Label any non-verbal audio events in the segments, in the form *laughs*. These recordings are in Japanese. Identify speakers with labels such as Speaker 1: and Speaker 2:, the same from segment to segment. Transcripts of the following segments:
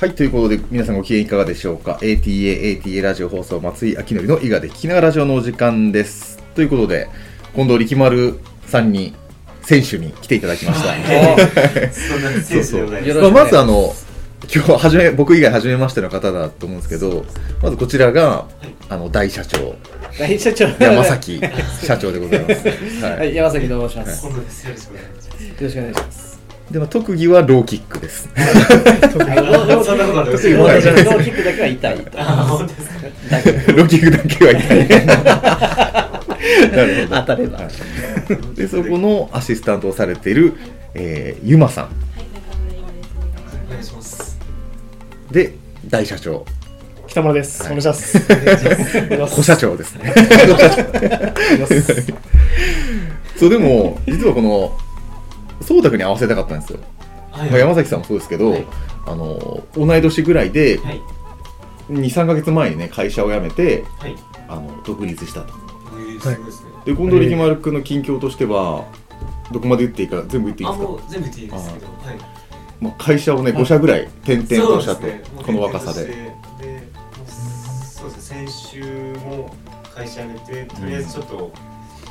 Speaker 1: はい、ということで、皆さんご機嫌いかがでしょうか ?ATA、ATA ラジオ放送、松井明則の伊賀で聞きながらラジオのお時間です。ということで、近藤力丸さんに、選手に来ていただきました。*laughs*
Speaker 2: そんな選手でございま
Speaker 1: あ、まずあの、今日はじめ、僕以外初めましての方だと思うんですけど、まずこちらが、あの、大社長、
Speaker 3: 大社長
Speaker 1: 山崎社長でございます。*laughs* は。
Speaker 3: はいい山崎と申します、
Speaker 2: 今度ですよろしくお願いします
Speaker 1: で、まあ、特技はローキックです。
Speaker 3: 特にローキックだけは痛い
Speaker 1: ローキックだけは痛い。*laughs* なるほど。
Speaker 3: 当たれば、
Speaker 1: はいでそこのアシスタントをされている、えー、ゆまさん。
Speaker 2: お願いします。
Speaker 1: で大社長。
Speaker 4: 北村です。
Speaker 1: はい。
Speaker 4: お願いします。
Speaker 1: 小社長ですね。そうでも実はこの颯太君に合わせたかったんですよ、
Speaker 2: はい
Speaker 1: まあ、山崎さんもそうですけど、
Speaker 2: はい。
Speaker 1: あの同い年ぐらいで
Speaker 2: はい。
Speaker 1: 23か月前にね会社を辞めて
Speaker 2: はい。
Speaker 1: あの独立した。と
Speaker 2: えーすごいで
Speaker 1: 近藤力丸君の近況としてはどこまで言っていいか全部言っていい
Speaker 2: あ
Speaker 1: ですか？
Speaker 2: もう全部言っていいですけどはい。
Speaker 1: まあ、会社をね5社ぐらい転々としたと、
Speaker 2: ね
Speaker 1: この若さで。
Speaker 2: でそうですね。先週も会社辞めてとりあえずちょっと、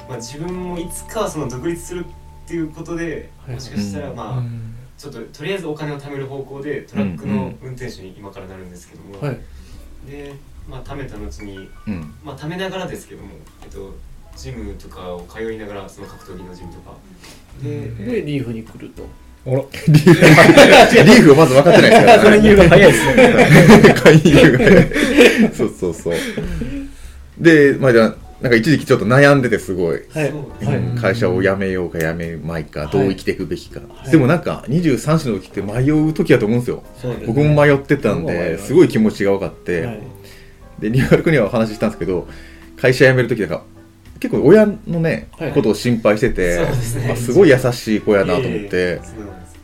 Speaker 2: まあ、自分もいつかはその独立するっていうことで
Speaker 3: はい。
Speaker 2: もしかしたらまあ、ちょっととりあえずお金を貯める方向でトラックの運転手に今からなるんですけども、
Speaker 3: はい。
Speaker 2: でまあ貯めた後に
Speaker 1: うん。
Speaker 2: まあ貯めながらですけどもえっとジムとかを通いながらその格闘技のジムとか。で
Speaker 3: でリーフに来ると。
Speaker 4: あら、*laughs*
Speaker 1: リーフリーフをまず分かってない。ですから
Speaker 4: 勧誘が早いですね。
Speaker 1: 勧誘がそうそうそう。でまあじゃあなんか一時期ちょっと悩んでてすごい、
Speaker 3: はい。
Speaker 2: そう
Speaker 1: ん会社を辞めようか辞めまいかどう生きていくべきか、
Speaker 3: い。
Speaker 1: でもなんか23歳の時って迷う時だと思うんですよ。
Speaker 3: ね。
Speaker 1: 僕も迷ってたんですごい気持ちが分かって、
Speaker 3: はい。
Speaker 1: でリアル君にはお話ししたんですけど会社辞める時だから結構親のね、
Speaker 3: はい。
Speaker 1: ことを心配してて、
Speaker 2: すね。
Speaker 1: あすごい優しい子やなと思って、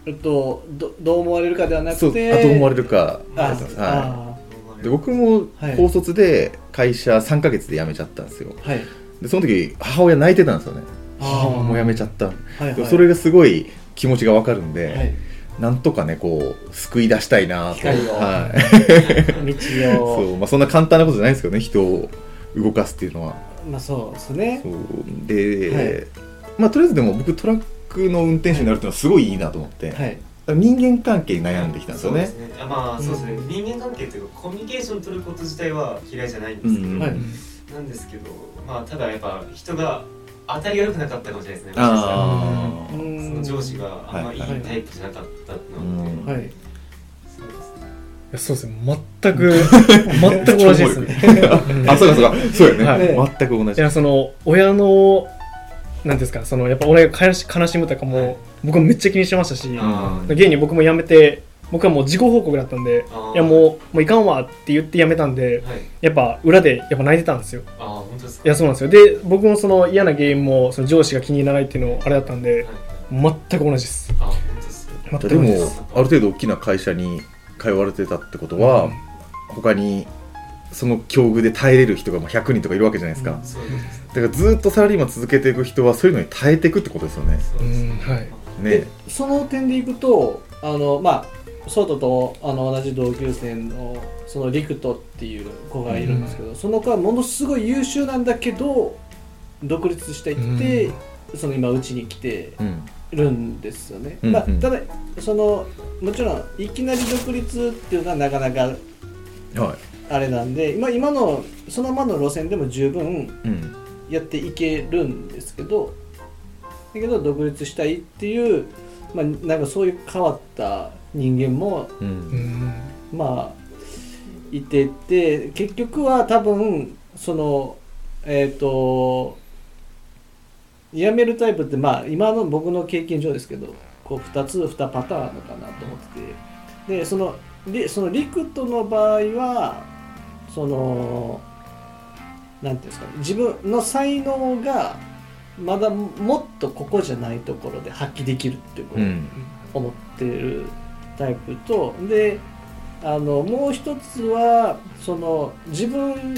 Speaker 2: いえ
Speaker 3: っとどどう思われるかではなくて
Speaker 1: あどう思われるか
Speaker 3: あ
Speaker 1: は
Speaker 3: あ
Speaker 1: い、で僕も
Speaker 3: はい
Speaker 1: 高卒で会社3ヶ月で辞めちゃったんですよ。
Speaker 3: はい。
Speaker 1: でその時母親泣いてたんですよね。
Speaker 3: あー。
Speaker 1: もう辞めちゃった、
Speaker 3: はいはい。
Speaker 1: でそれがすごい気持ちが分かるんで、
Speaker 3: はい。
Speaker 1: なんとかねこう救い出したいなと、はい、
Speaker 3: 道を。*laughs*
Speaker 1: そうまあ、そんな簡単なことじゃないんですけどね人を動かすっていうのは。
Speaker 3: まあそうですね。
Speaker 1: そう。で、
Speaker 3: はい。
Speaker 1: まあとりあえずでも僕トラックの運転手になるっていうのはすごいいいなと思って、
Speaker 3: はい
Speaker 1: 人間関係に悩んできたんですよね。
Speaker 2: そうですね。あまあそうですね、人間関係というかコミュニケーション取ること自体は嫌いじゃないんですけど、
Speaker 1: うん
Speaker 3: はい。
Speaker 2: なんですけどまあただやっぱ人が当たりが良くなかったかもしれないですね。その
Speaker 3: ん
Speaker 2: 上司があんまいい
Speaker 3: はい
Speaker 2: タイプじゃなかったのがあって、
Speaker 1: うん。
Speaker 3: はい。
Speaker 2: そうですね。
Speaker 4: やそうですね。全く、*laughs* 全く同じですね。
Speaker 1: あそうかそうか。そうやね、
Speaker 4: はい。
Speaker 1: 全く同じ。
Speaker 4: いや、その、親の、なんていうんですか、その、やっぱ俺が悲し悲しむとかも、僕もめっちゃ気にしてましたし、現に僕も辞めて、僕はもう自己報告だったんで、いやもう、もういかんわって言って辞めたんで、
Speaker 2: はい。
Speaker 4: やっぱ裏でやっぱ泣いてたんですよ。
Speaker 2: ああ本当ですか？
Speaker 4: いや、そうなんですよ。で、僕もその嫌な原因も、その上司が気に入らないっていうのあれだったんで、
Speaker 2: はい
Speaker 4: 全く同じです。
Speaker 2: あ本当で
Speaker 1: も。ある程度大きな会社に通われてたってことは、他にその境遇で耐えれる人がまあ100人とかいるわけじゃないですか、
Speaker 2: そういうことです。
Speaker 1: だからずっとサラリーマン続けていく人はそういうのに耐えていくってことですよね。
Speaker 2: そうです
Speaker 4: うんはい
Speaker 1: ね。
Speaker 3: でその点でいくとあのまあソートとあの同じ同級生のそのリクトっていう子がいるんですけど、その子はものすごい優秀なんだけど独立していって、その今うちに来て
Speaker 1: うん
Speaker 3: るんですよね、
Speaker 1: うん。うん
Speaker 3: まあただそのもちろんいきなり独立っていうのはなかなか
Speaker 1: はい。
Speaker 3: あれなんで今今のそのままの路線でも十分
Speaker 1: うん。
Speaker 3: やっていけるんですけどだけど独立したいっていう、まあ、なんかそういう変わった人間も
Speaker 1: う
Speaker 4: うん。ん
Speaker 3: まあいてて結局は多分そのえっ、と辞めるタイプってまあ今の僕の経験上ですけどこう2つ2パターンあるのかなと思ってて。でそのでそのリクトの場合はそのなんていうんですかね自分の才能がまだもっとここじゃないところで発揮できるっていう思ってるタイプとであのもう一つはその自分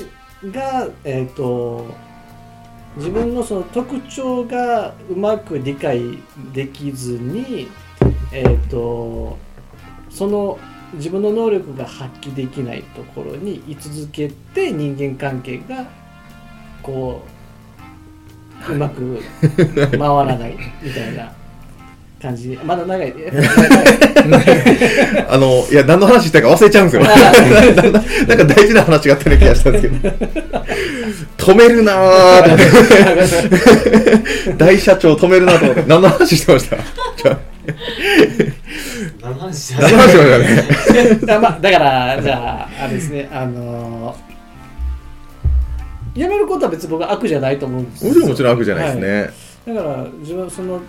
Speaker 3: がえっ、と自分のその特徴がうまく理解できずにえっ、とその自分の能力が発揮できないところに居続けて人間関係がこううまく *laughs* 回らないみたいな感じまだ長い *laughs*
Speaker 1: あの、いや、何の話したか忘れちゃうんですよ。*laughs* なんか大事な話があったような気がしたんですけど。止めるなー大社長止めるなと思って。何の話してました？じゃあ
Speaker 2: 何の話して
Speaker 1: ました？ね？
Speaker 3: だ,、まあ、だからじゃああれですねあのやめることは別に僕は悪じゃないと思うんです
Speaker 1: もちろんもちろん悪じゃないですね。
Speaker 3: だから自分はその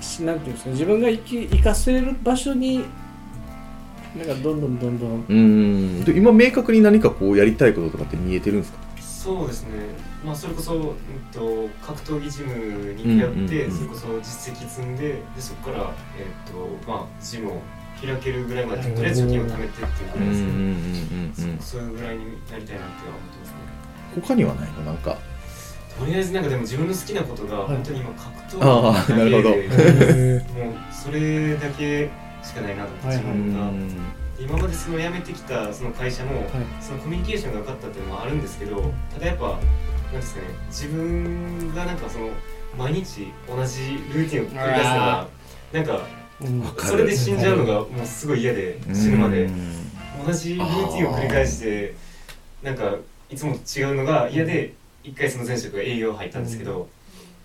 Speaker 3: しなんていうんですか自分が生き生かせる場所になんかどんどんどんどん。
Speaker 1: うーん。で今明確に何かこうやりたいこととかって見えてるんですか？
Speaker 2: そうですね。まあそれこそ、うん、と格闘技ジムに通って、それこそ実績積んででそこからえっ、とまあジムを開けるぐらいまでとりあえず貯金を貯めてっていうぐらいですね、
Speaker 1: うんうんうんうん
Speaker 2: そそういうぐらいになりたいなっては思ってます。ね
Speaker 1: 他にはないの？なんか。
Speaker 2: とりあえずなんかでも自分の好きなことが
Speaker 3: はい。
Speaker 2: 本当に今格闘技だけで
Speaker 1: なるほど。
Speaker 4: へ
Speaker 2: もうそれだけしかないなと思って
Speaker 3: はい。
Speaker 2: 自
Speaker 1: う
Speaker 2: 分が、
Speaker 1: ん。
Speaker 2: 今までその辞めてきたその会社も、そのコミュニケーションが分かったっていうのもあるんですけどただやっぱなんですかね自分がなんかその毎日同じルーティンを繰り返すのがなんかそれで死んじゃうのがもうすごい嫌で死ぬまで。
Speaker 1: うん。
Speaker 2: 同じルーティンを繰り返してなんかいつもと違うのが嫌で一回その前職が営業入ったんですけど、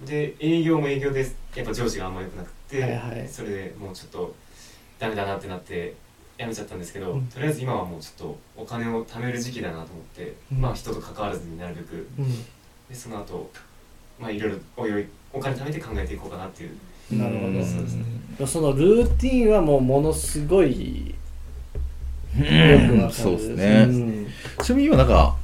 Speaker 2: で営業も営業でやっぱ上司があんま良くなくて、
Speaker 3: はいはい。
Speaker 2: それでもうちょっとダメだなってなって辞めちゃったんですけど、
Speaker 3: うん。
Speaker 2: とりあえず今はもうちょっとお金を貯める時期だなと思って、
Speaker 3: うん。
Speaker 2: まあ人と関わらずになるべく。
Speaker 3: うん。
Speaker 2: でその後まあいろいろおいおいお金貯めて考えていこうかなっていう。
Speaker 3: なるほど。
Speaker 1: うん。
Speaker 2: そうですね
Speaker 3: そのルーティンはもうものすごい
Speaker 1: そうですね。
Speaker 3: ん。
Speaker 1: ちなみに今なんか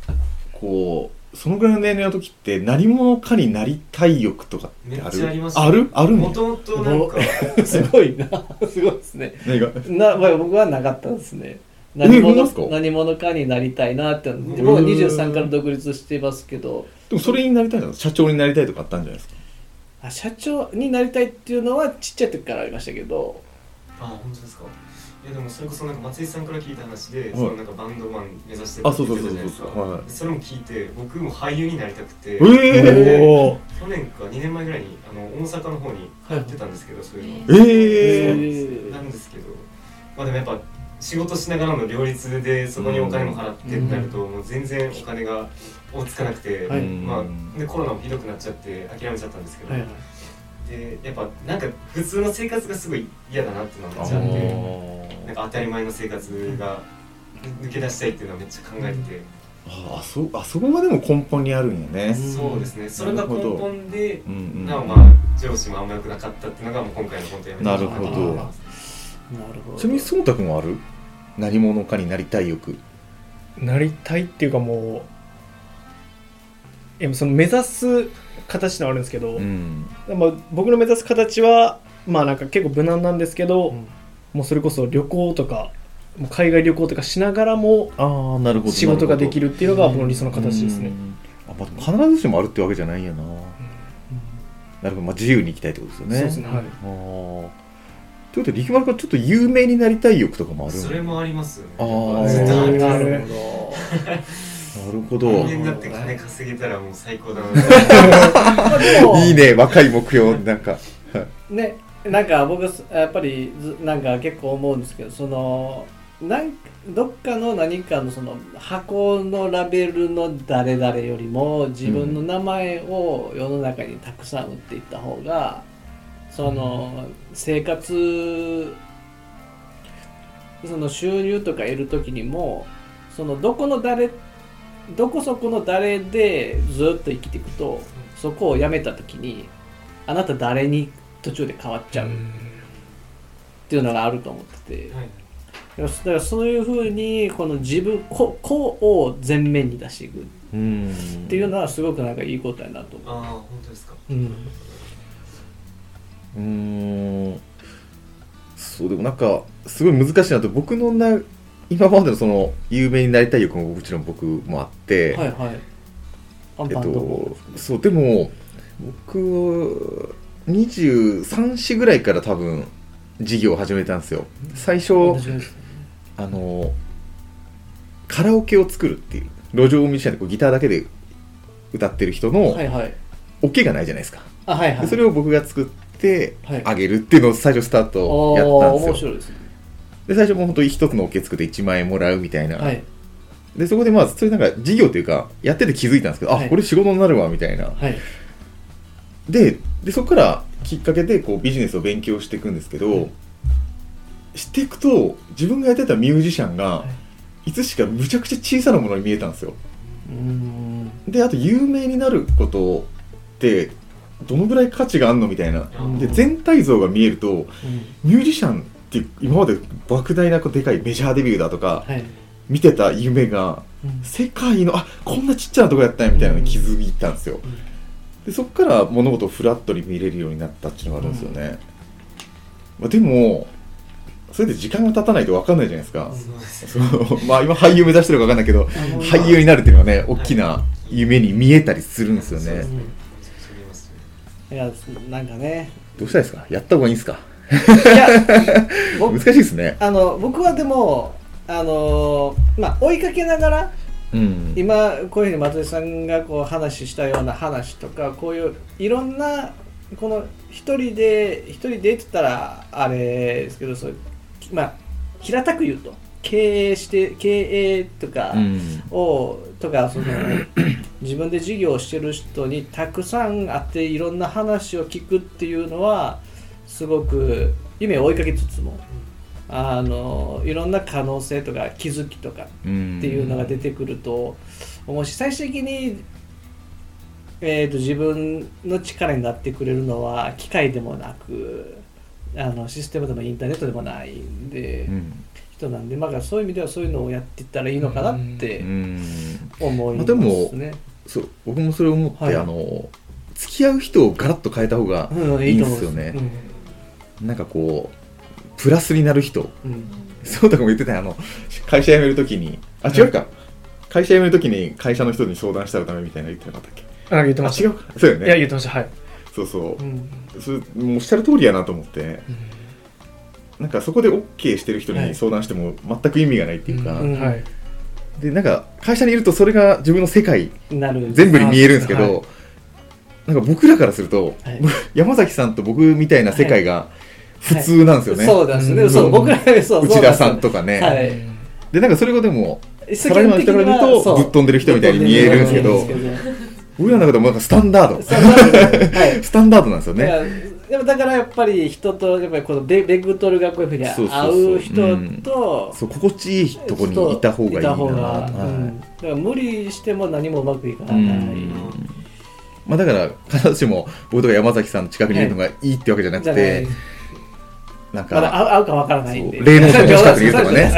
Speaker 1: こうそのぐらいの年齢の時って何者かになりたい欲とかってあ
Speaker 2: めっちゃあり
Speaker 1: る
Speaker 2: ます
Speaker 1: ある？あるの
Speaker 2: もともとなんか。*laughs*
Speaker 3: すごいな。すごいですね。
Speaker 1: 何が？
Speaker 3: なまあ僕はなかったですね。
Speaker 1: え
Speaker 3: 何者
Speaker 1: か？
Speaker 3: 何者かになりたいなって。僕
Speaker 1: ん。
Speaker 3: は23から独立してますけど。
Speaker 1: でもそれになりたいの？社長になりたいとかあったんじゃないですか？
Speaker 3: あ社長になりたいっていうのはちっちゃい時からありましたけど
Speaker 2: あ本当ですか？いやでもそれこそなんか松井さんから聞いた話で、
Speaker 1: い。
Speaker 2: そのなんかバンドマン目指してる
Speaker 1: あ
Speaker 2: って
Speaker 1: そうそうそう
Speaker 2: 言ってたじゃないですか。
Speaker 1: そうはい
Speaker 2: それも聞いて僕も俳優になりたくて、
Speaker 1: ええ
Speaker 4: お
Speaker 2: 去年か2年前ぐらいにあの大阪の方に通ってたんですけど、そういうの。
Speaker 1: ええ
Speaker 2: なんですけど。まあでもやっぱ仕事しながらの両立でそこにお金も払ってってなると、もう全然お金が追いつかなくて、
Speaker 3: はい。
Speaker 2: まあ、でコロナもひどくなっちゃって諦めちゃったんですけど、
Speaker 3: はいはい
Speaker 2: でやっぱなんか普通の生活がすごい嫌だなっていうのがめっちゃあってなんか当たり前の生活が抜け出したいっていうのはめっちゃ考えて、
Speaker 1: ああそあそこがでも根本にあるんやね。
Speaker 2: そうですね。それが根本で
Speaker 1: うんうん。
Speaker 2: なおまあ上司もあんま良くなかったっていうのがもう今回の本当やめ
Speaker 1: なるほど。
Speaker 3: なるほど。
Speaker 1: ちなみにそうたくんはある？何者かになりたい欲。
Speaker 4: なりたいっていうかもうえその目指す形のあるんですけど、
Speaker 1: ん。
Speaker 4: まあ、僕の目指す形はまあなんか結構無難なんですけど、
Speaker 3: うん。
Speaker 4: もうそれこそ旅行とか海外旅行とかしながらも
Speaker 1: ああなるほど
Speaker 4: 仕事ができ
Speaker 1: る
Speaker 4: るっていうのが僕の理想の形ですね。
Speaker 1: あ、まあ、必ずしもあるってわけじゃないんやな、なるほど、まあ、自由に生きたいってことですよね。
Speaker 4: そうですね、はい、
Speaker 1: ああということで力丸君はちょっと有名になりたい欲とかもある
Speaker 2: それもありますよね。
Speaker 1: あ
Speaker 2: あ
Speaker 3: なる *laughs*
Speaker 1: なるほど。
Speaker 2: 人間だって金稼げたらもう最高だな。*laughs*
Speaker 1: いいね若い目標なんか。
Speaker 3: ねなんか僕やっぱりずなんか結構思うんですけどそのなんどっかの何かのその箱のラベルの誰々よりも自分の名前を世の中にたくさん売っていった方がその生活その収入とか得る時にもそのどこの誰どこそこの誰でずっと生きていくとそこを辞めた時にあなた誰に途中で変わっちゃうっていうのがあると思ってて。
Speaker 2: はい。
Speaker 3: だからそういうふうにこの自分個個を前面に出していくっ
Speaker 1: うん。
Speaker 3: ていうのはすごくなんかいいことやなと思
Speaker 2: ああ本当ですか。
Speaker 3: う。うん。
Speaker 1: うーん。そうでもなんかすごい難しいなと。僕のな今までのその有名になりたい欲ももちろん僕もあって、
Speaker 3: はいはい。
Speaker 1: えっ
Speaker 3: と
Speaker 1: そうでも僕23歳ぐらいから多分事業を始めたんですよ。最初あのカラオケを作るっていう路上ミュージシャンでこうギターだけで歌ってる人の
Speaker 3: はいはい。
Speaker 1: オケがないじゃないですか、
Speaker 3: あはいはい。
Speaker 1: でそれを僕が作って
Speaker 3: はい。
Speaker 1: あげるっていうのを最初スタートやったんですよ。
Speaker 3: 面白いですね
Speaker 1: で最初もう本当に一つのオケ作って1万円もらうみたいな、
Speaker 3: はい。
Speaker 1: でそこでまあそれなんか事業というかやってて気づいたんですけど、
Speaker 3: はい。
Speaker 1: あこれ仕事になるわみたいな。
Speaker 3: はい。
Speaker 1: ででそこからきっかけでこうビジネスを勉強していくんですけど、
Speaker 3: はい。
Speaker 1: していくと自分がやってたミュージシャンが、、
Speaker 3: はい。
Speaker 1: つしかむちゃくちゃ小さなものに見えたんですよ。であと有名になることってどのぐらい価値があるのみたいな。
Speaker 2: うん
Speaker 1: で全体像が見えると
Speaker 3: うん。
Speaker 1: ミュージシャンって今まで莫大なこうでかいメジャーデビューだとか
Speaker 3: はい。
Speaker 1: 見てた夢が
Speaker 3: うん。
Speaker 1: 世界のあこんなちっちゃなとこやったんやみたいなのに気づいたんですよ。でそこから物事をフラットに見れるようになったっていうのがあるんですよね、まあ、でもそれで時間が経たないと分かんないじゃないですか、
Speaker 2: そう *laughs*
Speaker 1: まあ今俳優目指してるか分かんないけど俳優になるっていうのはね大きな夢に見えたりするんですよね、
Speaker 3: いやなんかね。
Speaker 1: どうしたいですか？やった方がいいんですか？
Speaker 3: いや *laughs* 僕
Speaker 1: 難しいですね。
Speaker 3: あの僕はでもあのまあ追いかけながら
Speaker 1: うん。
Speaker 3: 今こういうふうに松井さんがこう話したような話とかこういういろんなこの一人で一人でって言ったらあれですけどそうまあ平たく言うと経営して経営とか
Speaker 1: うん。
Speaker 3: を、とかその *clears throat* 自分で事業をしてる人にたくさん会っていろんな話を聞くっていうのはすごく夢を追いかけつつもあのいろんな可能性とか気づきとか
Speaker 1: うん。
Speaker 3: っていうのが出てくると思うし最終的に、えー、と自分の力になってくれるのは機械でもなくあのシステムでもインターネットでもないんで、
Speaker 1: うん
Speaker 3: 人なんで、まあ、そういう意味ではそういうのをやっていったらいいのかなって
Speaker 1: うん。
Speaker 3: 思います
Speaker 1: まあでも
Speaker 3: ね。
Speaker 1: そう僕もそれを思って、
Speaker 3: はい。
Speaker 1: あの付き合う人をガラッと変えた方が
Speaker 3: うん
Speaker 1: いいんですよね、
Speaker 3: うん
Speaker 1: なんかこうプラスになる人。
Speaker 3: うん。
Speaker 1: そうとかも言ってたよ。あの会社辞めるときに。あ違うか、会社辞めるときに会社の人に相談したらダメみたいなの言ってなかったっけ？
Speaker 4: あ言ってました。
Speaker 1: あ違うか。そうよね。
Speaker 4: いや言ってました。はい、
Speaker 1: そうそう。
Speaker 3: う、ん。
Speaker 1: それもうおっしゃる通りやなと思って。なんかそこで OK してる人に相談しても全く意味がないっていうか、
Speaker 3: うん。
Speaker 4: はい。
Speaker 1: でなんか会社にいるとそれが自分の世界
Speaker 3: なる。
Speaker 1: 全部に見えるんですけど、
Speaker 4: はい。
Speaker 1: なんか僕らからすると、
Speaker 3: はい。*laughs*
Speaker 1: 山崎さんと僕みたいな世界が普通なんですよね、
Speaker 3: そうです。ね、
Speaker 4: うん。
Speaker 3: そう僕らそう
Speaker 1: 内田さんと
Speaker 3: か
Speaker 1: かね、
Speaker 3: はい。
Speaker 1: でなんかそれがでも
Speaker 3: サ
Speaker 1: サラリーマンの人から見るとぶっ飛んでる人みたいに見えるんですけど僕らの中でもなんかスタンダード。スタンダードなんですよね。
Speaker 3: でもだからやっぱり人とやっぱりこのベベクトルがこういうふうに合
Speaker 1: そうそうそう。
Speaker 3: う人と
Speaker 1: そう心地いいとこにいた方がいいな
Speaker 3: だから無理しても何もうまくいかない。
Speaker 1: うん。まあ、だから必ずしも僕とか山崎さんの近くにいるのがいいってわけじゃなく
Speaker 3: じゃない。
Speaker 1: て、なん
Speaker 3: まだ
Speaker 1: か、
Speaker 3: 合うかわからないんで。
Speaker 1: 霊能者の近くにいるとかね。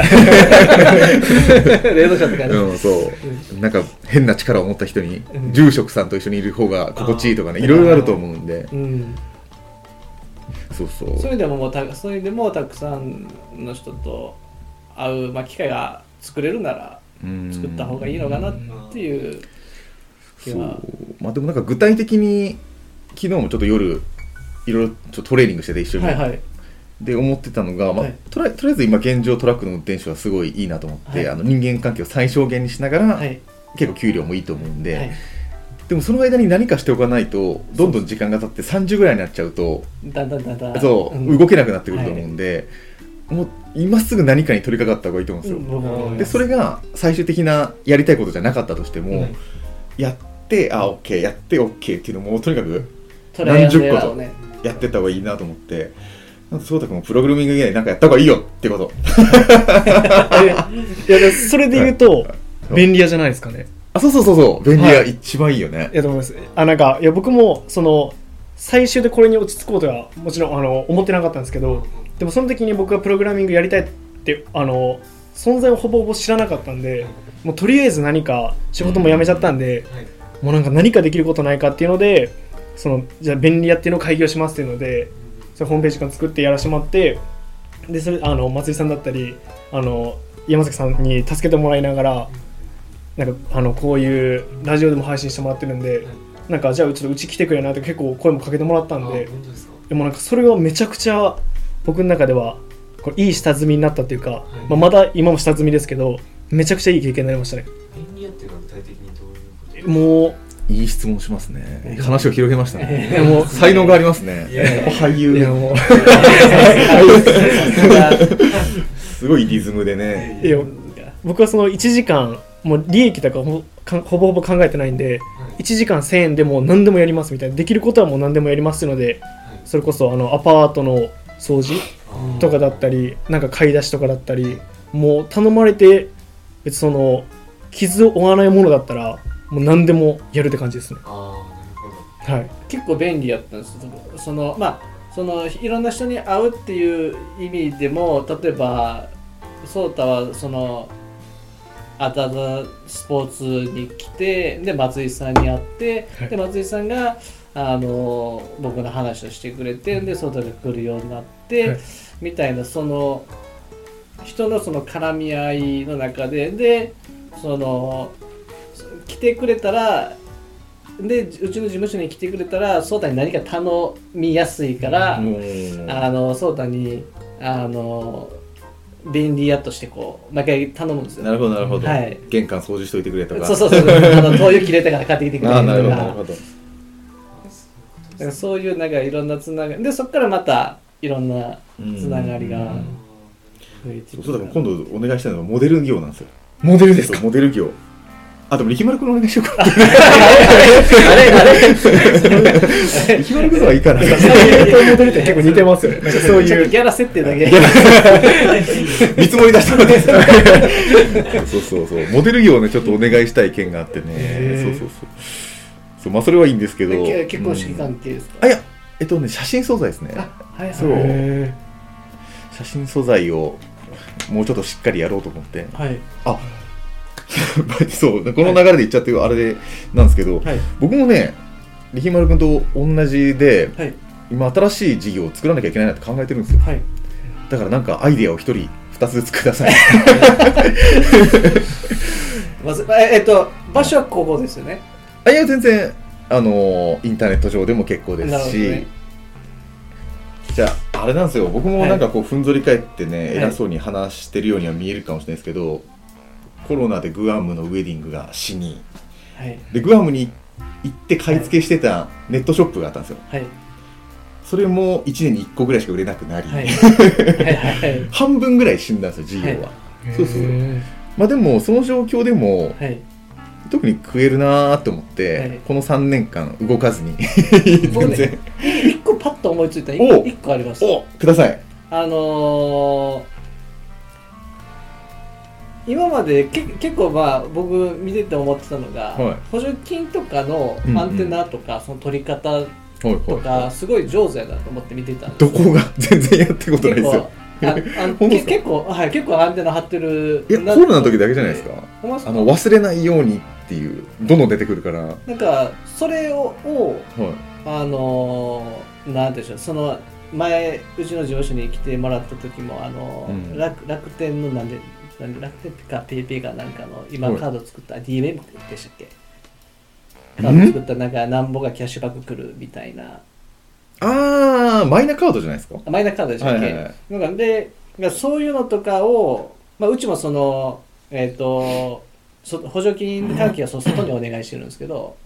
Speaker 1: *laughs*
Speaker 3: 霊能者とかね
Speaker 1: うん、そう、なんか変な力を持った人に、
Speaker 3: うん。
Speaker 1: 住職さんと一緒にいる方が心地いいとかね、いろいろあると思うんで、
Speaker 3: うん。
Speaker 1: そうそう。
Speaker 3: そういうでももうたそういうでもたくさんの人と会う、まあ、機会が作れるなら
Speaker 1: うん。
Speaker 3: 作った方がいいのかなっていう気
Speaker 1: そう。
Speaker 3: は
Speaker 1: まあでもなんか具体的に昨日もちょっと夜いろいろちょっとトレーニングしてて一緒に、
Speaker 3: はいはい
Speaker 1: で思ってたのが、まあ
Speaker 3: はい。
Speaker 1: とりあとりあえず今現状トラックの運転手はすごいいいなと思って、
Speaker 3: はい。
Speaker 1: あの人間関係を最小限にしながら、
Speaker 3: はい。
Speaker 1: 結構給料もいいと思うんで、
Speaker 3: はい。
Speaker 1: でもその間に何かしておかないとどんどん時間が経って30ぐらいになっちゃうと
Speaker 3: だんだんだんだん。
Speaker 1: そう、
Speaker 3: ん。
Speaker 1: 動けなくなってくると思うんで、もう今すぐ何かに取り掛かった方がいいと思うんですよ、でそれが最終的なやりたいことじゃなかったとしても、
Speaker 3: うん。
Speaker 1: やってあ OK やって OK っていうのもとにかく何十個
Speaker 3: をね
Speaker 1: やってった方がいいなと思ってそうたくんもプログラミング以外に何かやった方がいいよってこと。
Speaker 4: いやでそれで言うと
Speaker 1: い。
Speaker 4: 便利屋じゃないですかね。
Speaker 1: あそうそうそうそう。便利屋
Speaker 4: はい
Speaker 1: 一番いいよね、
Speaker 4: い。やと思いますあなんかいや僕もその最終でこれに落ち着こうとはもちろんあの思ってなかったんですけどでもその時に僕がプログラミングやりたいってあの存在をほぼほぼ知らなかったんでもうとりあえず何か仕事も辞めちゃったんで、
Speaker 2: はい。
Speaker 4: もうなんか何かできることないかっていうのでそのじゃあ便利屋っていうのを開業しますっていうのでそれホームページから作ってやらせてもらってでそれあの松井さんだったりあの山崎さんに助けてもらいながらなんかあのこういうラジオでも配信してもらってるんでなんかじゃあちょっとうち来てくれなって結構声もかけてもらったん
Speaker 2: あ
Speaker 4: で
Speaker 2: で
Speaker 4: もなんかそれはめちゃくちゃ僕の中ではこういい下積みになったっていうか、
Speaker 2: い
Speaker 4: まあ、まだ今も下積みですけどめちゃくちゃいい経験になりましたね。
Speaker 2: 便利屋っていうのは具体的にどういうこと
Speaker 4: も
Speaker 1: いい質問しますね。話を広げましたね。
Speaker 4: うもう
Speaker 1: 才能がありますね。俳優。
Speaker 4: やもう。
Speaker 1: すごいリズムでね。
Speaker 4: いや僕はその1時間もう利益とかほかほぼほぼ考えてないんで1時間1000円でもう何でもやりますみたいなできることはもう何でもやりますのでそれこそあのアパートの掃除とかだったりなんか買い出しとかだったりもう頼まれて別にその傷を負わないものだったらもう何でもやるって感じですね。
Speaker 2: ああなるほど。
Speaker 4: はい。
Speaker 3: 結構便利やったんです。そのまあそのいろんな人に会うっていう意味でも例えば颯太はそのアタザスポーツに来てで松井さんに会って、
Speaker 4: はい。
Speaker 3: で松井さんがあの僕の話をしてくれてで颯太が来るようになって、
Speaker 4: はい。
Speaker 3: みたいなその人のその絡み合いの中ででその来てくれたらでうちの事務所に来てくれたら颯太に何か頼みやすいから、颯太にあの便利屋としてこう毎回頼むんですよ。
Speaker 1: なるほどなるほど、
Speaker 3: はい。
Speaker 1: 玄関掃除しといてくれとか。
Speaker 3: そうそうそう。あの *laughs* 灯油切れたから買ってきてくれ
Speaker 1: ああなる
Speaker 3: とか
Speaker 1: ほどなるほど。
Speaker 3: そういうなんかいろんなつながり。でそこからまたいろんなつながりが
Speaker 1: うん。
Speaker 3: 増えて
Speaker 1: そうそうだから今度お願いしたいのはモデル業なんですよ。
Speaker 4: モデルです
Speaker 1: モデル業あでも力丸君お願いしようか。
Speaker 3: あれあれ。
Speaker 1: 力丸君のはいいかな
Speaker 4: モデルって結構似てますよね。そういう
Speaker 3: ギャラ設定だけ。
Speaker 1: 見積もり出したのでそうそうそう。モデル業をねちょっとお願いしたい件があってね。そうそうそう。そうまあそれはいいんですけど。
Speaker 3: け結婚式
Speaker 1: うん
Speaker 3: 関係ですか、
Speaker 1: あいやえっとね写真素材ですね。
Speaker 3: あはいはい。
Speaker 1: そう。
Speaker 4: へ
Speaker 1: 写真素材をもうちょっとしっかりやろうと思って。
Speaker 3: はい。
Speaker 1: あ *laughs* そうこの流れで言っちゃってるあれでなんですけど、
Speaker 3: はい。
Speaker 1: 僕もね力丸君と同じで
Speaker 3: はい。
Speaker 1: 今新しい事業を作らなきゃいけないなって考えてるんですよ。
Speaker 3: はい。
Speaker 1: だからなんかアイデアを一人二つずつください。*laughs*
Speaker 3: まずええっと場所はここですよね。
Speaker 1: あいや全然あのインターネット上でも結構ですし、じゃああれなんですよ。僕もなんかこうふんぞり返ってね、
Speaker 3: い。
Speaker 1: 偉そうに話してるようには見えるかもしれないですけどコロナでグアムのウェディングが死に
Speaker 3: はい。
Speaker 1: でグアムに行って買い付けしてたネットショップがあったんですよ。
Speaker 3: はい。
Speaker 1: それも1年に1個ぐらいしか売れなくなり、
Speaker 3: はい。*laughs*
Speaker 1: 半分ぐらい死んだんですよ事業は、
Speaker 4: ー
Speaker 1: そうそう
Speaker 4: へ
Speaker 1: まあでもその状況でも
Speaker 3: はい。
Speaker 1: 特に食えるなーって思って、
Speaker 3: はい。
Speaker 1: この3年間動かずに
Speaker 3: 僕
Speaker 1: 全然、
Speaker 3: ね一個パッと思いついた。一
Speaker 1: お
Speaker 3: 個一個あります
Speaker 1: おください。
Speaker 3: あのー今までけ結構まあ僕見てて思ってたのが、
Speaker 1: はい。
Speaker 3: 補助金とかのアンテナとか、その取り方
Speaker 1: はい
Speaker 3: と
Speaker 1: は
Speaker 3: かすごい上手やなと思って見てたん
Speaker 1: い
Speaker 3: です
Speaker 1: どこが？*laughs* 全然やったことないですよ。
Speaker 3: ああ結構 *laughs* はい結構アンテナ張ってる
Speaker 1: いやコロナの時だけじゃないですか？あの忘れないようにっていうどんどん出てくるから、はい、
Speaker 3: なんかそれををあのーなんでしょうその前うちの事務所に来てもらった時もあのー、
Speaker 1: うん。
Speaker 3: 楽楽天のなんでなんで楽天かペイペイかなんかの今カード作った DMM でしたっけカード作ったなんかなんぼがキャッシュバック来るみたいな
Speaker 1: ああマイナカードじゃないですか
Speaker 3: マイナカードでしたっけ、
Speaker 1: はいはい
Speaker 3: なんかでそういうのとかを、まあ、うちもそのえっ、とそ補助金関係はそ外にお願いしてるんですけど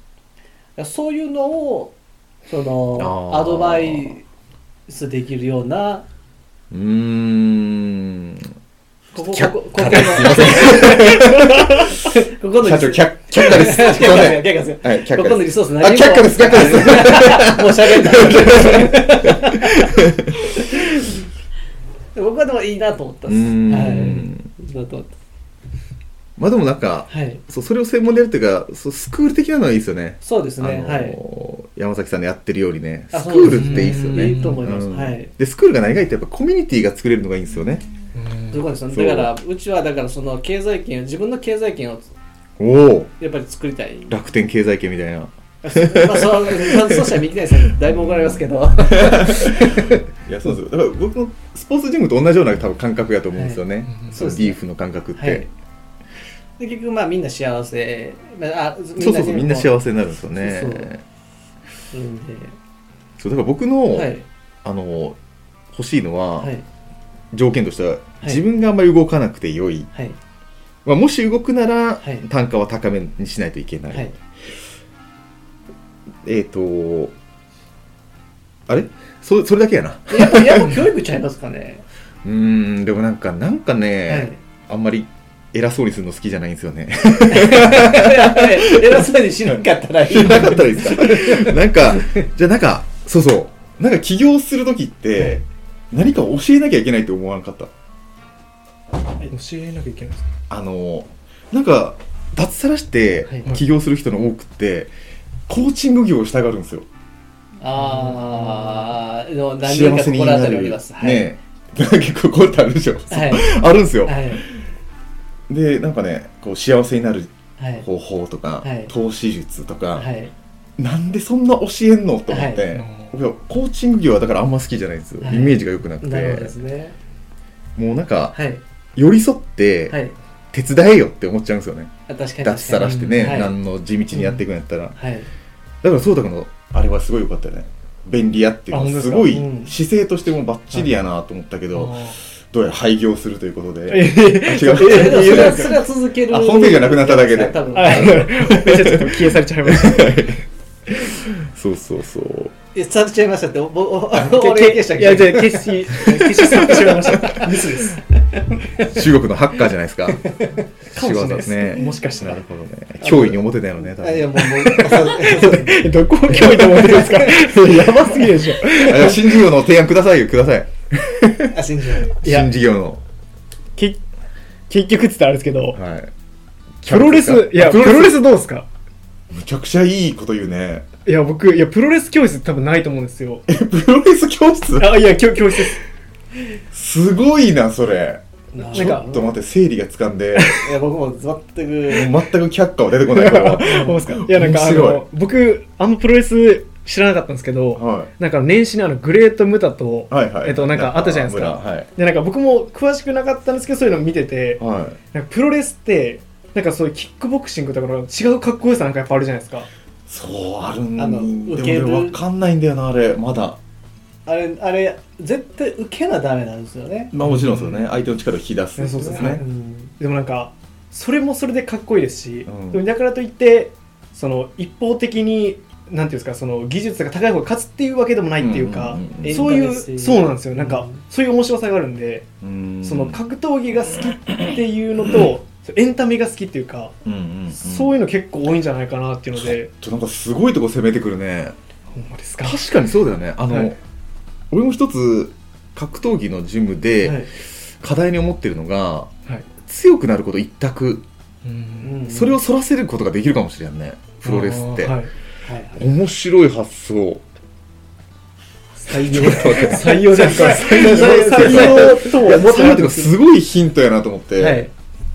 Speaker 3: そういうのをそのアドバイスできるような
Speaker 1: うん
Speaker 3: こここ
Speaker 1: 却
Speaker 3: こ *laughs*
Speaker 1: すすいません
Speaker 3: の。ここの
Speaker 1: 社長却却下です。
Speaker 3: 却下です。却下です。ここのリソース何も
Speaker 1: あ却下です。却下です。
Speaker 3: もう喋んない。僕はでもいいなと思ったん
Speaker 1: う
Speaker 3: です
Speaker 1: ーん。
Speaker 3: はい。いいな
Speaker 1: まあでもなんか
Speaker 3: たはい。
Speaker 1: そうそれを専門でやるっていうかそうスクール的なのはいいですよね。
Speaker 3: そうですね、はい。
Speaker 1: 山崎さんのやってるようにね。
Speaker 3: あ
Speaker 1: スクールっていいですよね。
Speaker 3: いいと思います、
Speaker 1: うん。
Speaker 3: はい。
Speaker 1: でスクールが何がいいってやっぱコミュニティが作れるのがいいんですよね
Speaker 4: ー
Speaker 3: どこですか？
Speaker 1: そう。
Speaker 3: だからうちはだからその経済圏自分の経済圏を
Speaker 1: おお。
Speaker 3: やっぱり作りたい。
Speaker 1: 楽天経済圏みたいな。
Speaker 3: まあそうそうしたら右谷さんにだいぶ怒られますけど。*laughs*
Speaker 1: いやそうですよ。だから僕のスポーツジムと同じような多分感覚やと思うんですよね、
Speaker 4: い。
Speaker 1: そ
Speaker 3: うですね。
Speaker 1: リーフの感覚って、
Speaker 3: はい。で結局まあみんな幸せ。まああ
Speaker 1: そうそうそうみんな幸
Speaker 3: せ
Speaker 1: せになるんですよね。
Speaker 3: そう
Speaker 1: だから僕の、
Speaker 3: はい。
Speaker 1: あの欲しいのは、
Speaker 3: はい。
Speaker 1: 条件としては、
Speaker 3: い
Speaker 1: 自分があんまり動かなくて良い、
Speaker 3: はい。
Speaker 1: まあ、もし動くなら、
Speaker 3: はい。
Speaker 1: 単価は高めにしないといけない、
Speaker 3: はい。
Speaker 1: えっ、とあれ？そそれだけやな。
Speaker 3: やっぱや教育ちゃいますかね。*laughs*
Speaker 1: うーんでもなんかなんかね、
Speaker 3: はい。
Speaker 1: あんまり偉そうにするの好きじゃないんですよね。
Speaker 3: 偉そうにしなかったらいい
Speaker 1: なかったらいいですか？なんかじゃあなんかそうそう。なんか起業する時って、何か教えなきゃいけないって思わなかった？
Speaker 4: 教えなきゃいけないです
Speaker 1: あのなんか脱サラして
Speaker 3: はい。
Speaker 1: 起業する人の多くって、コーチング業をしたがるんですよ。
Speaker 3: ああの何人
Speaker 1: 幸せにな
Speaker 3: か心当たりあり
Speaker 1: る
Speaker 3: ます。はい。
Speaker 1: ねえ。*laughs* 結構こてあるでしょ、
Speaker 3: はい。
Speaker 1: あるんですよ、
Speaker 3: はい。
Speaker 1: でなんかねこう幸せになる
Speaker 3: はい。
Speaker 1: 方法とか、
Speaker 3: はい。
Speaker 1: 投資術とか、
Speaker 3: はい。
Speaker 1: なんでそんな教えんのと思って、
Speaker 4: はい。
Speaker 1: 僕コーチング業はだからあんま好きじゃないんですよ、
Speaker 3: はい。
Speaker 1: イメージが良くなく
Speaker 3: なるほど
Speaker 1: て
Speaker 3: ですね。
Speaker 1: もうなんか
Speaker 3: はい
Speaker 1: 寄り添って
Speaker 3: はい。
Speaker 1: 手伝えよって思っちゃうんですよね、
Speaker 3: あ確かに
Speaker 1: 脱サラしてね、
Speaker 3: はい。
Speaker 1: 何の地道にやっていくんやったら、
Speaker 3: はい。
Speaker 1: だからそうたくんのあれはすごい良かったよね。便利屋っていうの
Speaker 4: す
Speaker 1: ごい
Speaker 3: うん。
Speaker 1: 姿勢としてもバッチリやなと思ったけど、どうやら廃業するということで、違う。*laughs*
Speaker 3: それがそれがそれが続ける。
Speaker 1: あホームページがなくなっただけで。
Speaker 3: 多分。
Speaker 4: はい。めっちゃちょっと消えされちゃいました。*laughs*
Speaker 1: そうそうそう
Speaker 3: えされちゃいましたっておおお
Speaker 4: あ *laughs*
Speaker 3: 俺消したっけ？
Speaker 4: いや、じゃあ消し、消し去ってしまいました。*laughs* ミスです。
Speaker 1: 中国のハッカーじゃないですか。
Speaker 4: かもしれないです。
Speaker 1: ね。
Speaker 4: もしかしたら。
Speaker 1: なるほどね脅威に思ってたよね多
Speaker 3: あいや
Speaker 1: 分
Speaker 3: もうもう
Speaker 4: どこを脅威と思ってるんですか？*laughs* やばすぎるでしょ。
Speaker 1: あ新事業の提案ください。よください。
Speaker 3: あ信じない
Speaker 4: いや
Speaker 1: 新事業の。
Speaker 4: け結局って言ったらあれですけど、
Speaker 1: はい。
Speaker 4: プロレス、いや、プロレスどうですか？
Speaker 1: むちゃくちゃいいこと言うね
Speaker 4: いや、僕、いや、プロレス教室多分ないと思うんですよ。*laughs*
Speaker 1: えプロレス教室？
Speaker 4: あ、いや、教教室です。
Speaker 1: すごいなそれ。
Speaker 3: な
Speaker 1: ちょっと待って整理がつかんで。*laughs*
Speaker 3: いや僕も全く。
Speaker 1: もう全く却下は出てこないこれは
Speaker 4: 思いますか？いや、なんか、あ
Speaker 1: 面白い。
Speaker 4: の、僕、あんまプロレス知らなかったんですけど、
Speaker 1: は
Speaker 4: なんか年始にあの、グレートムタと、
Speaker 1: いはいはい。
Speaker 4: えっと、なんかあったじゃないですか。
Speaker 1: はい。
Speaker 4: で、なんか僕も詳しくなかったんですけど、そういうの見てて、
Speaker 1: はい。
Speaker 4: なんかプロレスって、なんかそういうキックボクシングとかの違うかっこよさなんかやっぱあるじゃないですか。
Speaker 1: そうあるん
Speaker 3: あの
Speaker 1: で
Speaker 3: 受ける。
Speaker 1: も俺分かんないんだよなあれ。まだ。
Speaker 3: あれあれ絶対受けなダメなんですよね。
Speaker 1: まあもちろんそうね。相手の力を引き出す
Speaker 4: そうですね。
Speaker 3: うん
Speaker 4: でもなんか、それもそれでかっこいいですし、
Speaker 1: うん。
Speaker 4: でもだからといって、その一方的に、なんていうんですか、その技術が高い方が勝つっていうわけでもないっていうか、
Speaker 1: うんうん
Speaker 4: そういう、
Speaker 3: エンタメ性
Speaker 4: そうなんですよ。なんか、
Speaker 3: うん。
Speaker 4: そういう面白さがあるんで、
Speaker 1: うん。
Speaker 4: その格闘技が好きっていうのと、*laughs* エンタメが好きっていうか、
Speaker 1: うんうんうん。
Speaker 4: そういうの結構多いんじゃないかなっていうので、
Speaker 1: ちょなんかすごいとこ攻めてくるね。
Speaker 4: ほんまですか？
Speaker 1: 確かにそうだよね。あの、
Speaker 4: はい。
Speaker 1: 俺も一つ格闘技のジムで、
Speaker 4: はい。
Speaker 1: 課題に思ってるのが
Speaker 4: はい。
Speaker 1: 強くなること一択、
Speaker 4: うん
Speaker 3: うん
Speaker 1: それを反らせることができるかもしれんね。プロレスって、
Speaker 4: はい。
Speaker 1: 面白い発想。
Speaker 4: 採用。採用ですか。採
Speaker 1: 用
Speaker 4: 採用とって
Speaker 1: それってかすごいヒントやなと思って、
Speaker 3: はい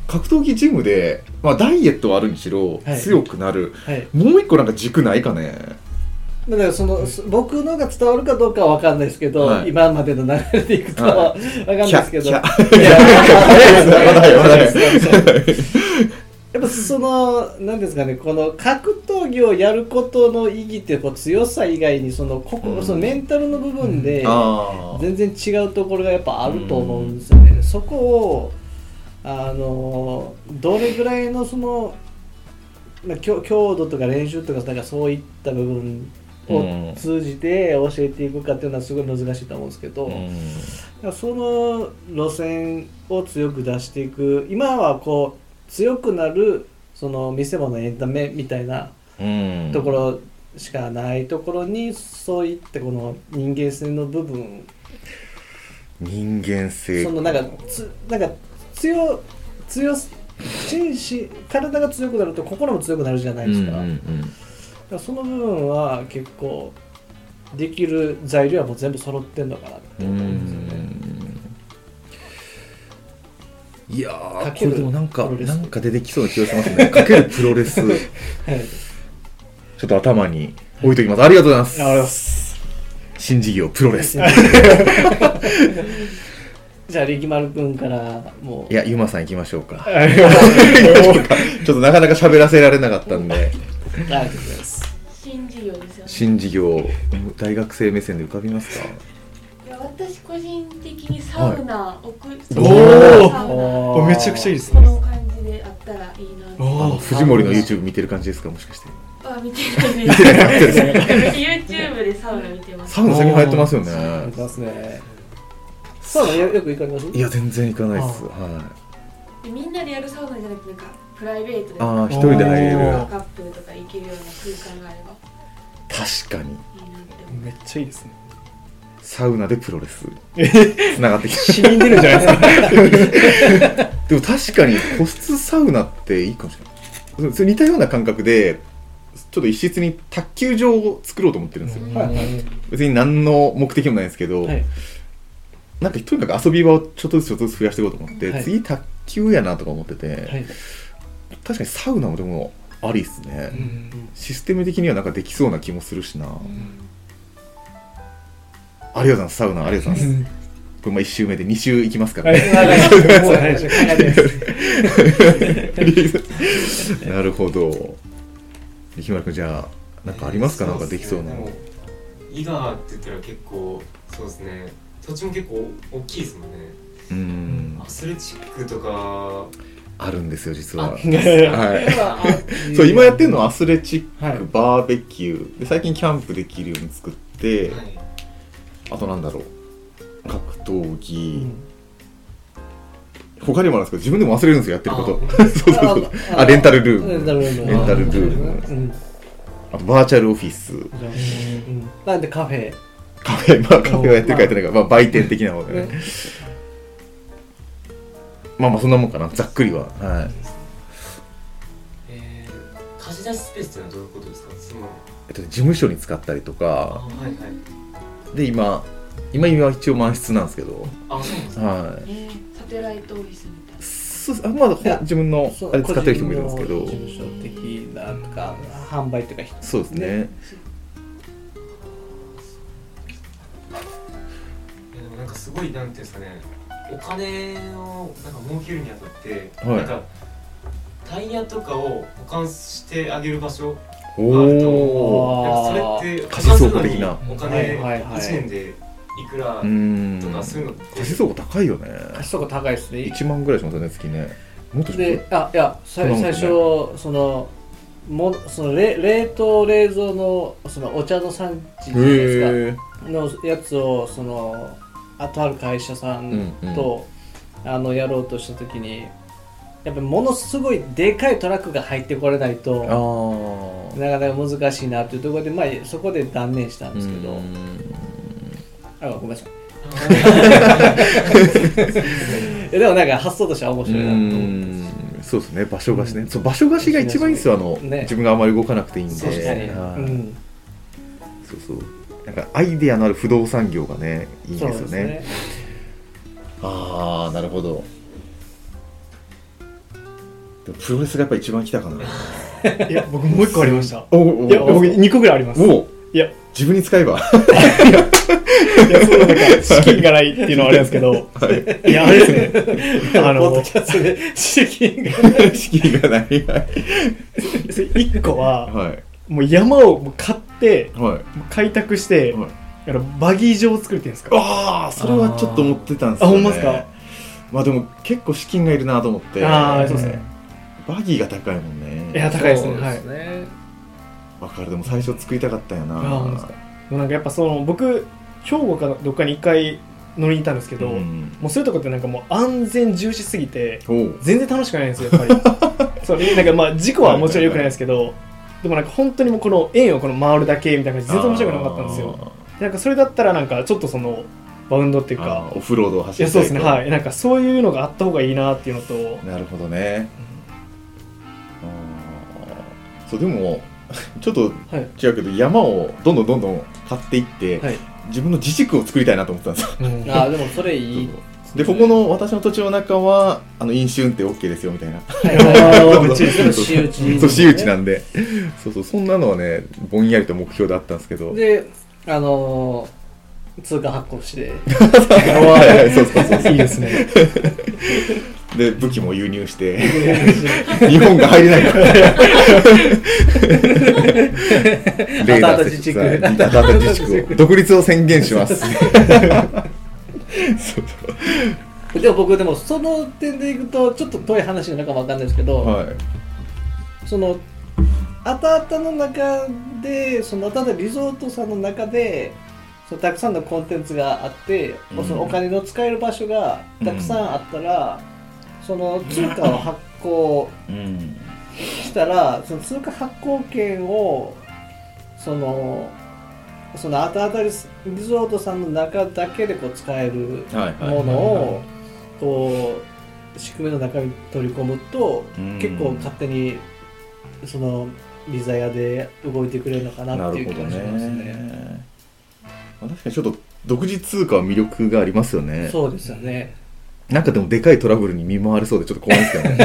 Speaker 1: 格闘技ジムで、まあ、ダイエットはあるにしろ、
Speaker 3: はい。
Speaker 1: 強くなる。
Speaker 3: はい。
Speaker 1: もう一個なんか軸ないかね。
Speaker 3: だからそのそ僕のが伝わるかどうかは分かんないですけど、
Speaker 1: はい。
Speaker 3: 今までの流れでいくとは
Speaker 1: は
Speaker 3: 分かんないですけど、やっぱその何ですかねこの格闘技をやることの意義ってこう強さ以外にそのここ、
Speaker 1: うん。
Speaker 3: そのメンタルの部分で全然違うところがやっぱあると思うんですよね、そこをあのどれぐらいのその、まあ、強強度とか練習とかなんかそういった部分
Speaker 1: うん。
Speaker 3: を通じて教えていくかっていうのはすごい難しいと思うんですけど、だからその路線を強く出していく今はこう強くなるその見せ物エンタメみたいな
Speaker 1: うん。
Speaker 3: ところしかないところにそういったこの人間性の部分。
Speaker 1: 人間性。
Speaker 3: そのなんかつなんか強強す心身体が強くなると心も強くなるじゃないですか,、
Speaker 1: うんうんうん。
Speaker 3: だからその部分は結構できる材料はもう全部揃ってんのかなって思うんですよね。
Speaker 1: いやーこれでもなんかなんか出てきそうな気がしますね。*laughs* かけるプロレス。ち
Speaker 3: はい。
Speaker 1: ょっと頭に置いときます。ありがとうございます。新事業プロレス。い *laughs*
Speaker 3: じゃあ力丸くんからもう。
Speaker 1: やゆまさん行きましょうか。*laughs* *laughs* ちょっとなかなか喋らせられなかったんで。
Speaker 5: 新事業ですよね。
Speaker 1: 新事業大学生目線で浮かびますか？
Speaker 5: いや私個人的にサウナ、屋
Speaker 1: お
Speaker 4: ー
Speaker 5: サウナ
Speaker 4: おめちゃくちゃいいです
Speaker 5: こ
Speaker 4: ね
Speaker 5: の感じであったらいいな
Speaker 1: あの藤森の YouTube 見てる感じですか？もしかして。
Speaker 5: あ見てないです。*laughs* YouTube でサウナ見てます。
Speaker 1: サウナ最近流行ってますよね。
Speaker 3: やってますねサウナよよく行かれます？
Speaker 1: いや全然行かないです。
Speaker 3: あ
Speaker 1: はい。
Speaker 5: でみんなでやるサウナじゃなくてなんかプライベートで
Speaker 1: ああ一人で入れる。
Speaker 5: カップルとか行けるような空間があれば。
Speaker 1: 確かに。
Speaker 4: めっちゃいいですね。
Speaker 1: サウナでプロレス。つながってきた
Speaker 4: 死人出るんじゃないですか。*laughs*
Speaker 1: でも確かに個室サウナっていいかもしれない。それ似たような感覚でちょっと一室に卓球場を作ろうと思ってるんですよ、別に何の目的もないんですけど、
Speaker 3: はい
Speaker 1: なんかとにかく遊び場をちょっとずつちょっとずつ増やしていこうと思って、
Speaker 3: はい。
Speaker 1: 次卓球やなとか思ってて、
Speaker 3: はい。
Speaker 1: 確かにサウナもでもありっすね、
Speaker 4: うん
Speaker 1: システム的にはなんかできそうな気もするしな、ありがとうございますサウナありがとうございます。これまあ1周目で2周行きますから
Speaker 4: はい。
Speaker 1: ね、
Speaker 3: もうはい。考えてます
Speaker 1: なるほど。木村君じゃあなんかありますか、なんかできそうなの。
Speaker 2: も伊賀って言ったら結構そうですね土地も結構大きいですもんね。
Speaker 1: うん。
Speaker 2: アスレチックとか。
Speaker 1: あるんですよ実は。
Speaker 2: あ
Speaker 1: はい。そう今やってるのはアスレチック、
Speaker 3: はい。
Speaker 1: バーベキュー。で最近キャンプできるように作って、
Speaker 2: はい。
Speaker 1: あとなんだろう。格闘技、
Speaker 3: うん。
Speaker 1: 他にもあるんですけど自分でも忘れるんですよやってること。
Speaker 2: あ *laughs*
Speaker 1: そうそうそう。あレンタルルーム。
Speaker 3: レンタルルーム。
Speaker 1: レンタルルーム。
Speaker 3: うん。
Speaker 1: あとバーチャルオフィス。
Speaker 3: うん。なんでカフェ
Speaker 1: カフェまあカフェはやってるかやってないか、まあ、売店的なものね。
Speaker 3: ね。
Speaker 1: まあまあそんなもんかな。ざっくりは。はい。
Speaker 2: えー貸し出しスペースってのはどういうことですか？その
Speaker 1: えっと、事務所に使ったりとか。
Speaker 2: あはいはい。
Speaker 1: で今今今は一応満室なんですけど。
Speaker 2: あそうなんですか？
Speaker 1: は
Speaker 5: えーサテライトオフィスみたい
Speaker 1: いすあまだほ
Speaker 3: いや
Speaker 1: 自分のあれ使ってる人もいるんですけど。
Speaker 3: 事務所的なとか販売とか
Speaker 1: そうですね
Speaker 2: ごいなんていうんですかねお金をなんか儲けるにあたって、
Speaker 1: はい。
Speaker 2: なんかタイヤとかを保管してあげる場所
Speaker 1: お
Speaker 2: があると
Speaker 1: お
Speaker 2: なんかそれって
Speaker 1: 貸し倉庫的な。
Speaker 2: 保管するのにお金
Speaker 3: はいはいはい。
Speaker 2: 1年でいくら
Speaker 1: うーん。
Speaker 2: とかそういうのって。
Speaker 1: 貸し倉庫高いよね。
Speaker 3: 貸しとか高いですね。
Speaker 1: 1万ぐらいしますよね月ね。もっとし
Speaker 3: であいやさ
Speaker 1: そうなん
Speaker 3: 最初
Speaker 1: ですね
Speaker 3: そのもその冷冷凍冷蔵のそのお茶の産地じゃないですか。
Speaker 1: へえ
Speaker 3: のやつをそのあとある会社さんと、あのやろうとした時にやっぱりものすごいでかいトラックが入ってこれない
Speaker 1: あ
Speaker 3: と
Speaker 1: あ
Speaker 3: なかなか難しいなというところで、まあ、そこで断念したんですけど。
Speaker 1: う
Speaker 3: あごめんなさい。*laughs* でもなんか発想としては面白いなと思って。
Speaker 1: そうですね。場所貸しね、そう場所貸しが一番いいですよ。あの、
Speaker 3: ね。
Speaker 1: 自分があまり動かなくていいんで。
Speaker 3: 確かに、
Speaker 1: はい。
Speaker 3: うん、
Speaker 1: そうそうなんかアイデアのある不動産業がねいいんですよ
Speaker 3: そう
Speaker 1: ね。ああなるほど。プロレスがやっぱ一番来たかな。*laughs* い
Speaker 4: や僕もう一個ありました。
Speaker 1: おお
Speaker 4: いや僕2個ぐらいあります。
Speaker 1: お
Speaker 4: いや。
Speaker 1: 自分に使えば。*laughs*
Speaker 4: いやそうなんか資金がないっていうのはあれですけど。い。やあれですね。*laughs* あの
Speaker 3: 資金が
Speaker 1: 資金がない。はい
Speaker 4: 1個は
Speaker 1: はい
Speaker 4: もう山をもう買って
Speaker 1: はい。
Speaker 4: 開拓して、
Speaker 1: はい。
Speaker 4: あのバギー場を作るっていうんですか。
Speaker 1: ああそれはちょっと思ってたんですよ、ね、
Speaker 4: あほんまっすか？
Speaker 1: まあでも結構資金がいるなと思って。
Speaker 4: ああそうですね。
Speaker 1: バギーが高いもんね。
Speaker 4: いや高いですね。
Speaker 3: そう
Speaker 4: はい。
Speaker 3: ね
Speaker 1: わかる。でも最初作りたかったよな。
Speaker 4: あほんまですか。もうなんかやっぱその僕兵庫かどっかに一回乗りに行ったんですけど、
Speaker 1: うん。
Speaker 4: もうそういうとこってなんかもう安全重視すぎて全然楽しくないんですよやっぱり。*laughs* そうなんかまあ事故はもちろん良くないですけどでもなんか本当にもうこの円をこの回るだけみたいな感じで全然面白くなかったんですよ。でなんかそれだったらなんかちょっとそのバウンドっていうか
Speaker 1: オフロードを走り
Speaker 4: いやそうですね。
Speaker 1: い
Speaker 4: はい。なんかそういうのがあった方がいいなっていうのと。
Speaker 1: なるほどね、あー。そうでも *laughs* ちょっと
Speaker 3: はい。
Speaker 1: 違うけど山をどんどんどんどん買っていって、
Speaker 3: はい。
Speaker 1: 自分の自治区を作りたいなと思ってたんですよ。
Speaker 4: うん。
Speaker 3: あーでもそれいい *laughs*
Speaker 1: でここの私の土地の中はあの飲酒運転 OK ですよみたいな。*laughs*
Speaker 3: 私有地
Speaker 1: なんで。そうそうそんなのはねぼんやりと目標であったんですけど。
Speaker 3: であのー、通貨発行して。
Speaker 1: はいはいそうそうそう。そう
Speaker 4: いいですね。
Speaker 1: で武器も輸入して。*laughs* 日本が入れないから。*laughs* レーダー
Speaker 3: 自治区。
Speaker 1: 独立を宣言します
Speaker 3: でも僕でもその点でいくとちょっと遠い話なのかもわかんないですけど、
Speaker 1: はい。
Speaker 3: そのあたあたの中でそのあたあたリゾートさんの中でそのたくさんのコンテンツがあって、
Speaker 1: うん。
Speaker 3: そのお金の使える場所がたくさんあったら、その通貨を発行
Speaker 1: うん。
Speaker 3: したらその通貨発行権をそのそのあたあたリゾートさんの中だけでこう使えるものをこう仕組みの中に取り込むと
Speaker 1: うん。
Speaker 3: 結構勝手にそのリザヤで動いてくれるのかなっていう気がしますね。
Speaker 1: 確かにちょっと独自通貨は魅力がありますよね。
Speaker 3: そうですよね。
Speaker 1: なんかでもでかいトラブルに見舞われそうでちょっと怖いですけどね。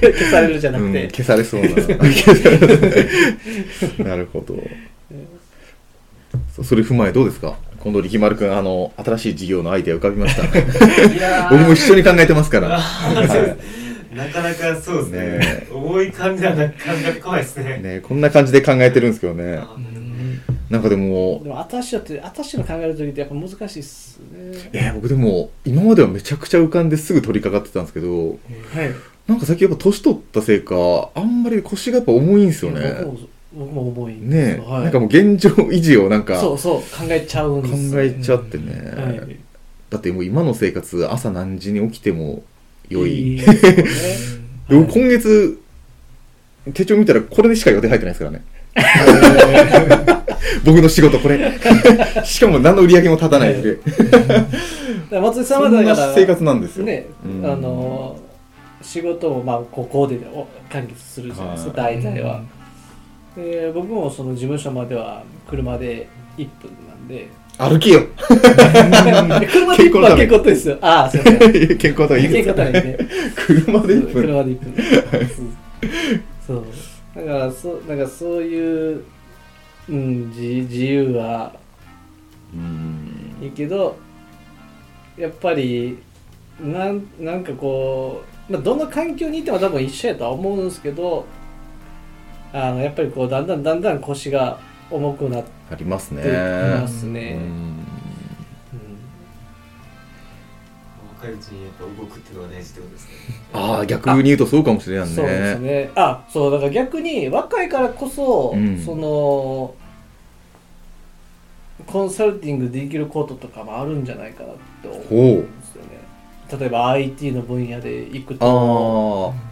Speaker 3: 消されるじゃなくて、
Speaker 1: うん消されそうな。なるほどそれ踏まえどうですか？今度力丸くんあの新しい事業のアイデア浮かびました。僕も一緒に考えてますから。
Speaker 2: なかなかそうですね。
Speaker 1: ね
Speaker 2: 重い感じはなかなか怖いですね。
Speaker 1: ねこんな感じで考えてるんですけどね。
Speaker 2: あ
Speaker 1: なんかでも
Speaker 3: でも私だって私の考える時ってやっぱ難しいっすね。
Speaker 1: えー僕でも今まではめちゃくちゃ浮かんですぐ取り掛かってたんですけど
Speaker 3: はい。
Speaker 1: なんか最近やっぱ年取ったせいかあんまり腰がやっぱ重いんですよね。
Speaker 3: 僕も僕も重い。ん
Speaker 1: ね
Speaker 3: はい、
Speaker 1: なんかもう現状維持をなんか考
Speaker 3: そうそう考えちゃうんですよ
Speaker 1: えちゃってね、
Speaker 3: はい。
Speaker 1: だってもう今の生活朝何時に起きても良い。*laughs*
Speaker 3: ね。
Speaker 1: でも今月手帳見たらこれでしか予定入ってないですからね。*laughs* 僕の仕事これ。*laughs* しかも何の売り上げも立たないで、
Speaker 3: だから松井さんはだから
Speaker 1: な生活なんですよ。
Speaker 3: ね、
Speaker 1: うん。
Speaker 3: あの仕事をまあここで完結するじゃないですか、大体は、で僕もその事務所までは車で1分なんで。
Speaker 1: 歩けよ。*laughs*
Speaker 3: 車で1分は結構遠いですよ。ああすいません。
Speaker 1: 健康といいです
Speaker 3: 健康
Speaker 1: か
Speaker 3: といいね。
Speaker 1: 車で1分。
Speaker 3: 車で1分。そう。だからそだからそういう、うん、自自由は
Speaker 1: うん。
Speaker 3: いいけどやっぱりなんなんかこう、まあ、どの環境にいても多分一緒やとは思うんですけどあのやっぱりこうだんだんだんだん腰が重くなって、
Speaker 1: ありますね。
Speaker 3: いますね。
Speaker 1: うん。
Speaker 2: 若いうちにやっぱ動くっていうのが大事ってことですね。
Speaker 1: ああ逆に言うとそうかもしれないね。
Speaker 3: そうですね。あそうだから逆に若いからこそ、
Speaker 1: うん。
Speaker 3: そのコンサルティングできることとかもあるんじゃないかなって思うんですよね。例えば IT の分野で行くと
Speaker 1: ああ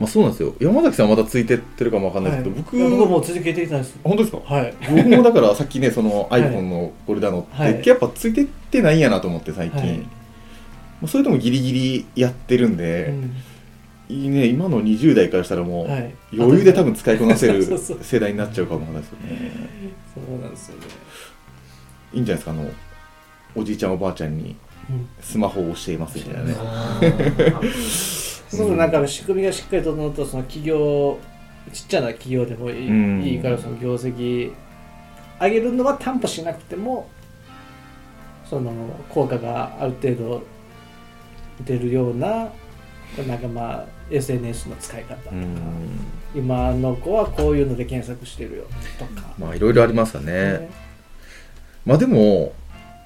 Speaker 1: まあそうなんですよ。山崎さんはまだついてってるかもわかんないですけど、僕
Speaker 3: はい。僕はもう続けていたんです。
Speaker 1: 本当ですか？
Speaker 3: はい。
Speaker 1: 僕もだからさっきねその
Speaker 3: はい
Speaker 1: iPhone のゴルダノって、
Speaker 3: はい。
Speaker 1: やっぱついてってないんやなと思って最近、
Speaker 3: はい。
Speaker 1: まあそれでもギリギリやってるんで、
Speaker 3: うん。
Speaker 1: いいね今の20代からしたらもう、
Speaker 3: はい。
Speaker 1: 余裕で多分使いこなせる *laughs* 世代になっちゃうかもわかんないですよね。
Speaker 3: そうなんですよね、
Speaker 1: いいんじゃないですか？あのおじいちゃんおばあちゃんに
Speaker 3: うん。
Speaker 1: スマホを教えますみたいなね。
Speaker 2: あー
Speaker 3: そうそうなんか仕組みがしっかり整うとその企業ちっちゃな企業でもいい,、
Speaker 1: うん。
Speaker 3: いいからその業績上げるのは担保しなくてもその効果がある程度出るようななんかまあ SNS の使い方とか、
Speaker 1: うん。
Speaker 3: 今の子はこういうので検索してるよとか、
Speaker 1: まあいろいろありますよね。
Speaker 3: ね。
Speaker 1: まあでも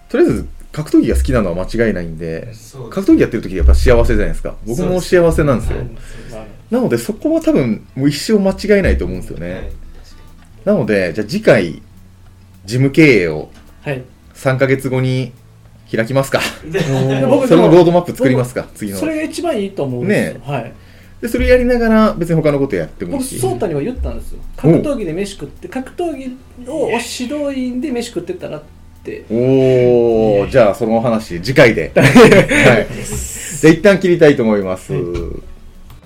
Speaker 1: とりあえず格闘技が好きなのは間違いないんで
Speaker 2: そう
Speaker 1: 格闘技やってる時やっぱ幸せじゃないですか。僕も幸せなんですよ。
Speaker 2: はい
Speaker 1: なのでそこは多分もう一生間違いないと思うんですよね、なのでじゃあ次回事務経営を
Speaker 3: はい。
Speaker 1: 3ヶ月後に開きますか。
Speaker 2: に
Speaker 3: で僕
Speaker 1: それのロードマップ作りますか次の。
Speaker 3: それが一番いいと思うんですよ、
Speaker 1: ね
Speaker 3: はい
Speaker 1: でそれやりながら別に他のことやってもいい
Speaker 3: 僕
Speaker 1: し
Speaker 3: 颯太には言ったんですよ。格闘技で飯食って格闘技を指導員で飯食ってたらって
Speaker 1: おおじゃあそのお話次回で。*laughs* はい。じゃあ一旦切りたいと思います、
Speaker 3: は